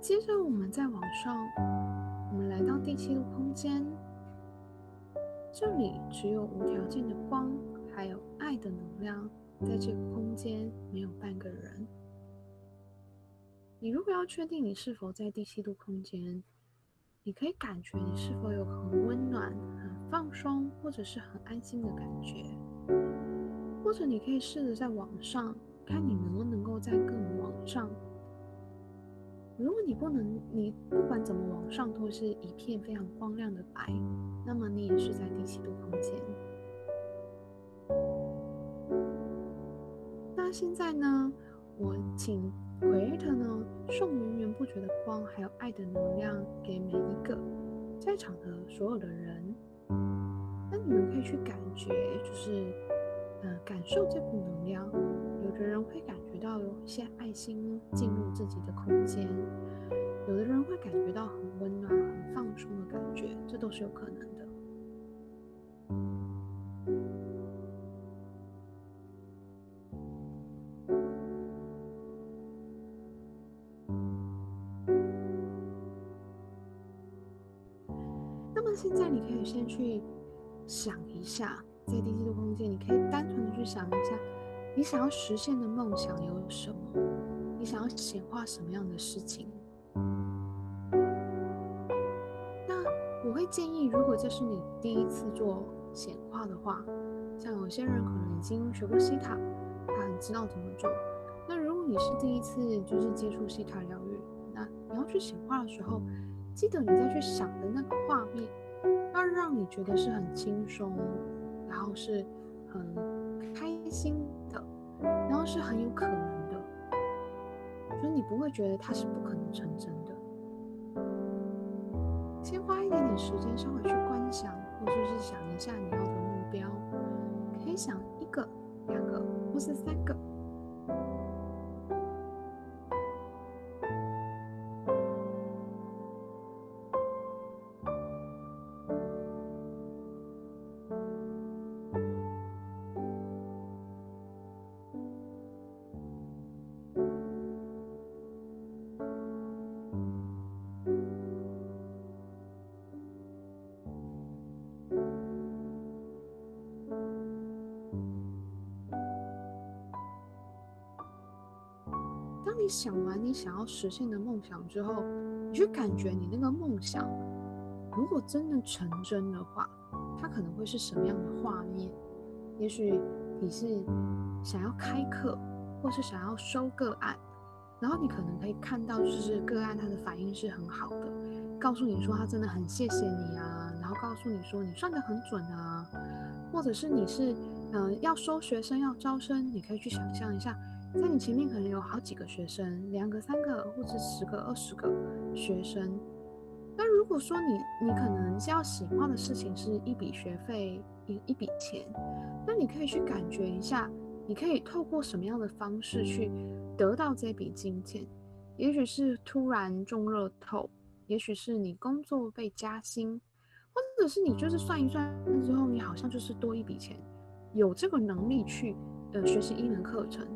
接着，我们再往上，我们来到第七度空间，这里只有无条件的光，还有爱的能量。在这个空间没有半个人。你如果要确定你是否在第七度空间，你可以感觉你是否有很温暖、很放松，或者是很安心的感觉。或者你可以试着在往上看，你能不能够在更往上。如果你不能，你不管怎么往上都是一片非常光亮的白，那么你也是在第七度空间。那现在呢？我请奎特呢送源源不绝的光，还有爱的能量给每一个在场的所有的人。那你们可以去感觉，就是呃感受这股能量。有的人会感觉到有一些爱心进入自己的空间，有的人会感觉到很温暖、很放松的感觉，这都是有可能的。那么现在你可以先去想一下，在第七度空间，你可以单纯的去想一下，你想要实现的梦想有什么？你想要显化什么样的事情？那我会建议，如果这是你第一次做显化的话，像有些人可能已经学过西塔，他很知道怎么做。那如果你是第一次就是接触西塔疗愈，那你要去显化的时候，记得你再去想的那个画面。要让你觉得是很轻松，然后是很开心，然后是很有可能的，所以你不会觉得它是不可能成真的。先花一点点时间，稍微去观想，或者是想一下你要的目标，可以想一个、两个，或是三个。你想完你想要实现的梦想之后，你就感觉你那个梦想，如果真的成真的话，它可能会是什么样的画面？也许你是想要开课，或是想要收个案，然后你可能可以看到，就是个案他的反应是很好的，告诉你说他真的很谢谢你啊，然后告诉你说你算得很准啊，或者是你是嗯，要收学生要招生，你可以去想象一下，在你前面可能有好几个学生，两个、三个，或者十个、二十个学生。那如果说你你可能是要喜欢的事情是一笔学费一一笔钱，那你可以去感觉一下，你可以透过什么样的方式去得到这笔金钱？也许是突然中热透，也许是你工作被加薪，或者是你就是算一算之后，你好像就是多一笔钱，有这个能力去呃学习一门课程。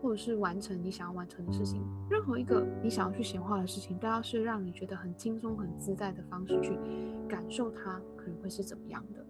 或者是完成你想要完成的事情，任何一个你想要去显化的事情，都要是让你觉得很轻松、很自在的方式去感受它，可能会是怎么样的。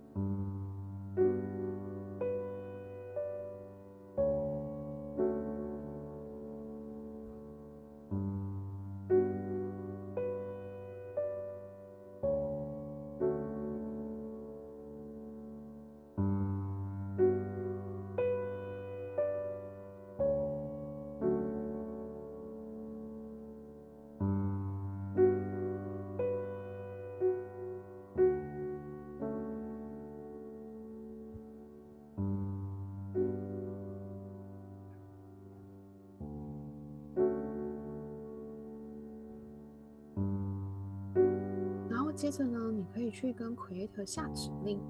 接着呢，你可以去跟 Creator 下指令，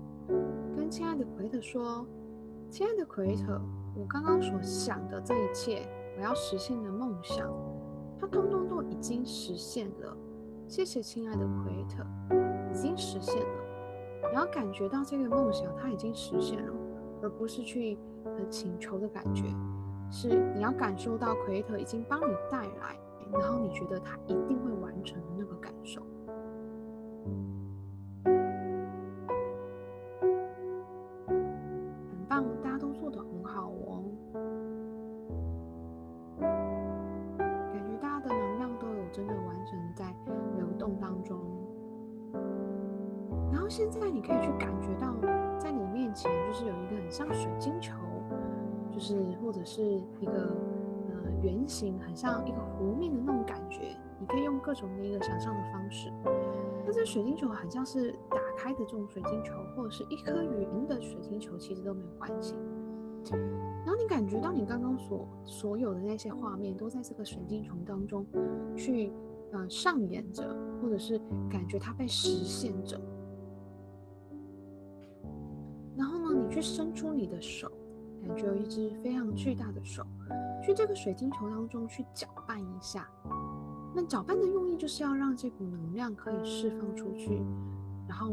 跟亲爱的 Creator 说：“亲爱的 Creator，我刚刚所想的这一切，我要实现的梦想，它通通都已经实现了。谢谢亲爱的 Creator，已经实现了。你要感觉到这个梦想它已经实现了，而不是去呃请求的感觉，是你要感受到 Creator 已经帮你带来，然后你觉得他一定会完成的那个感受。”现在你可以去感觉到，在你面前就是有一个很像水晶球，就是或者是一个呃圆形，很像一个湖面的那种感觉。你可以用各种的一个想象的方式。那这水晶球很像是打开的这种水晶球，或者是一颗圆的水晶球，其实都没有关系。然后你感觉到你刚刚所所有的那些画面，都在这个水晶球当中去呃上演着，或者是感觉它被实现着。去伸出你的手，感觉有一只非常巨大的手，去这个水晶球当中去搅拌一下。那搅拌的用意就是要让这股能量可以释放出去，然后，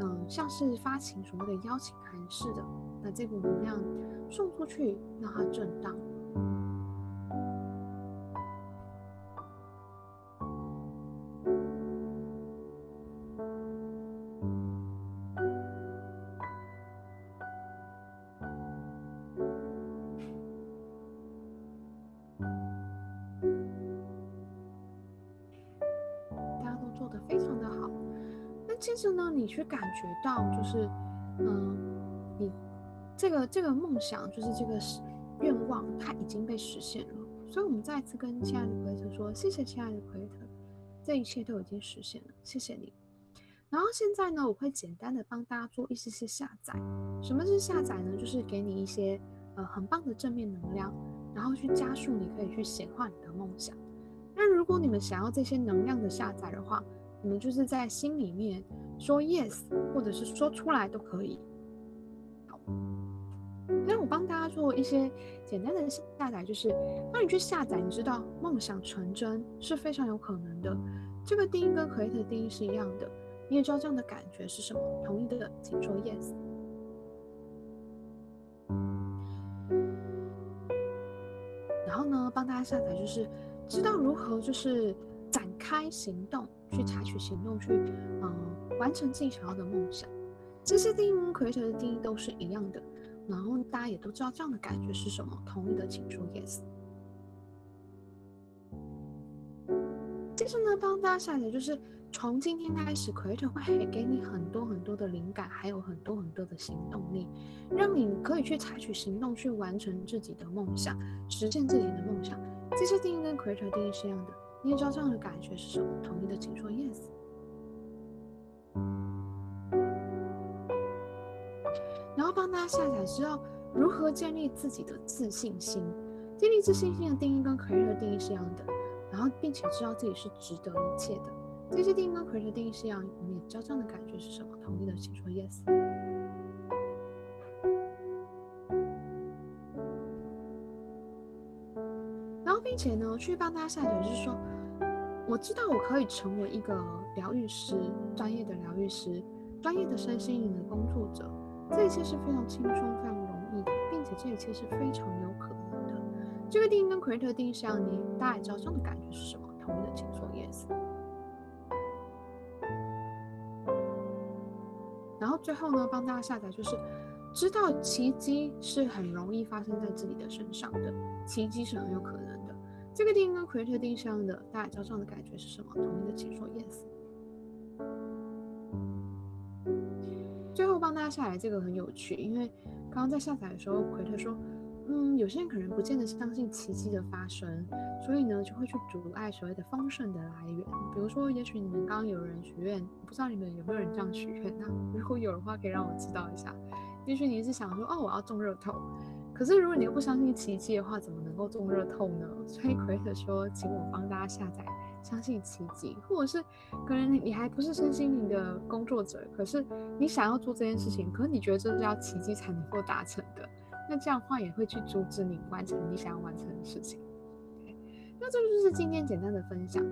嗯，像是发情所谓的邀请函似的，那这股能量送出去，让它震荡。你去感觉到，就是，嗯，你这个这个梦想，就是这个愿望，它已经被实现了。所以，我们再次跟亲爱的奎特说：“谢谢，亲爱的奎特，这一切都已经实现了，谢谢你。”然后现在呢，我会简单的帮大家做一些些下载。什么是下载呢？就是给你一些呃很棒的正面能量，然后去加速你可以去显化你的梦想。那如果你们想要这些能量的下载的话，你们就是在心里面说 yes，或者是说出来都可以。好，那我帮大家做一些简单的下载，就是帮你去下载。你知道梦想成真是非常有可能的，这个定义跟 create 的定义是一样的。你也知道这样的感觉是什么？同意的请说 yes。然后呢，帮大家下载，就是知道如何就是展开行动。去采取行动，去嗯完成自己想要的梦想。这些定义跟 creator 的定义都是一样的。然后大家也都知道这样的感觉是什么。同意的请说 yes。接着呢，帮大家下载，就是从今天开始，creator 会给你很多很多的灵感，还有很多很多的行动力，让你可以去采取行动，去完成自己的梦想，实现自己的梦想。这些定义跟 creator 定义是一样的。你也知道这样的感觉是什么？同意的请说 yes。然后帮大家下载，知道如何建立自己的自信心。建立自信心的定义跟 creator 的定义是一样的，然后并且知道自己是值得一切的。这些定义跟 creator 的定义是一样，你也知道这样的感觉是什么。同意的请说 yes。并且呢，去帮大家下载，就是说，我知道我可以成为一个疗愈师，专业的疗愈师，专业的身心灵的工作者。这一切是非常轻松、非常容易的，并且这一切是非常有可能的。这个定义跟 creator 定义是一样，你大家也知道这样的感觉是什么？同意的请说 yes。然后最后呢，帮大家下载就是，知道奇迹是很容易发生在自己的身上的，奇迹是很有可能。这个定义跟 creator 定义是一样的，大家交上的感觉是什么？同意的请说 yes。最后帮大家下载这个很有趣，因为刚刚在下载的时候，奎特说，嗯，有些人可能不见得相信奇迹的发生，所以呢就会去阻碍所谓的丰盛的来源。比如说，也许你们刚刚有人许愿，不知道你们有没有人这样许愿？那如果有的话，可以让我知道一下。也许你是想说，哦，我要中热透，可是如果你又不相信奇迹的话，怎么能够中热透呢？所以奎特说，请我帮大家下载。相信奇迹，或者是可能你你还不是身心灵的工作者，可是你想要做这件事情，可是你觉得这是要奇迹才能够达成的，那这样的话也会去阻止你完成你想要完成的事情。那这就是今天简单的分享。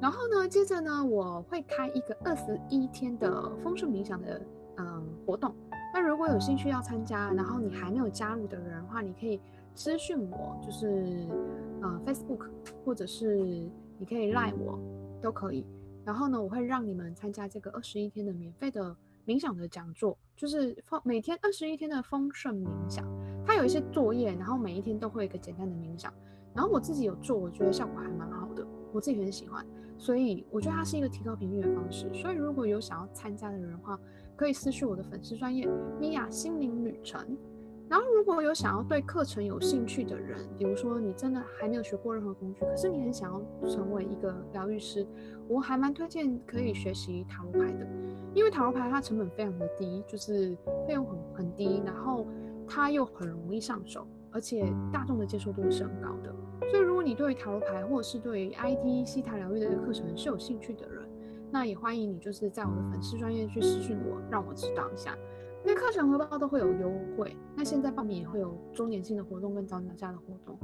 然后呢，接着呢，我会开一个二十一天的丰盛冥想的嗯活动。那如果有兴趣要参加，然后你还没有加入的人的话，你可以私讯我，就是呃 Facebook 或者是。你可以赖我，都可以。然后呢，我会让你们参加这个二十一天的免费的冥想的讲座，就是丰每天二十一天的丰盛冥想。它有一些作业，然后每一天都会有一个简单的冥想。然后我自己有做，我觉得效果还蛮好的，我自己很喜欢。所以我觉得它是一个提高频率的方式。所以如果有想要参加的人的话，可以私讯我的粉丝专业米娅心灵旅程。然后，如果有想要对课程有兴趣的人，比如说你真的还没有学过任何工具，可是你很想要成为一个疗愈师，我还蛮推荐可以学习塔罗牌的，因为塔罗牌它成本非常的低，就是费用很很低，然后它又很容易上手，而且大众的接受度是很高的。所以，如果你对于塔罗牌或者是对 IT 西塔疗愈的课程是有兴趣的人，那也欢迎你就是在我的粉丝专业去私信我，让我知道一下。那课程回报都会有优惠，那现在报名也会有周年庆的活动跟早鸟价的活动，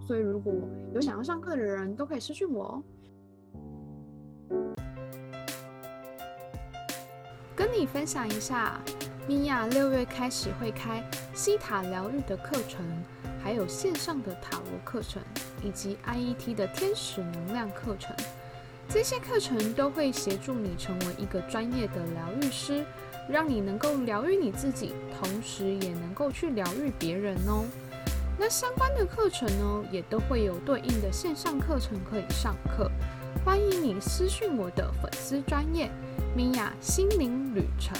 所以如果有想要上课的人都可以私信我哦。跟你分享一下，米娅六月开始会开西塔疗愈的课程，还有线上的塔罗课程，以及 IET 的天使能量课程，这些课程都会协助你成为一个专业的疗愈师。让你能够疗愈你自己，同时也能够去疗愈别人哦。那相关的课程呢，也都会有对应的线上课程可以上课。欢迎你私讯我的粉丝专业米娅心灵旅程，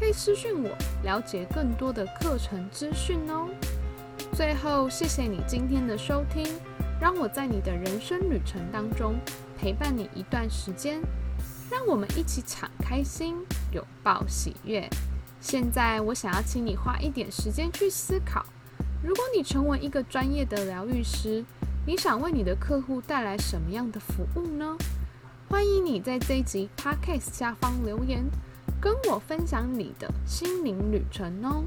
可以私讯我了解更多的课程资讯哦。最后，谢谢你今天的收听，让我在你的人生旅程当中陪伴你一段时间。让我们一起敞开心，拥抱喜悦。现在，我想要请你花一点时间去思考：如果你成为一个专业的疗愈师，你想为你的客户带来什么样的服务呢？欢迎你在这一集 podcast 下方留言，跟我分享你的心灵旅程哦。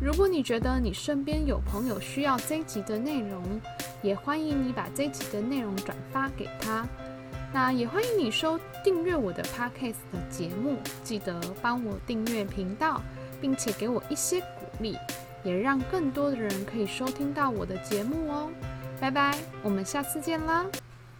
如果你觉得你身边有朋友需要这一集的内容，也欢迎你把这一集的内容转发给他。那也欢迎你收订阅我的 podcast 的节目，记得帮我订阅频道，并且给我一些鼓励，也让更多的人可以收听到我的节目哦。拜拜，我们下次见啦！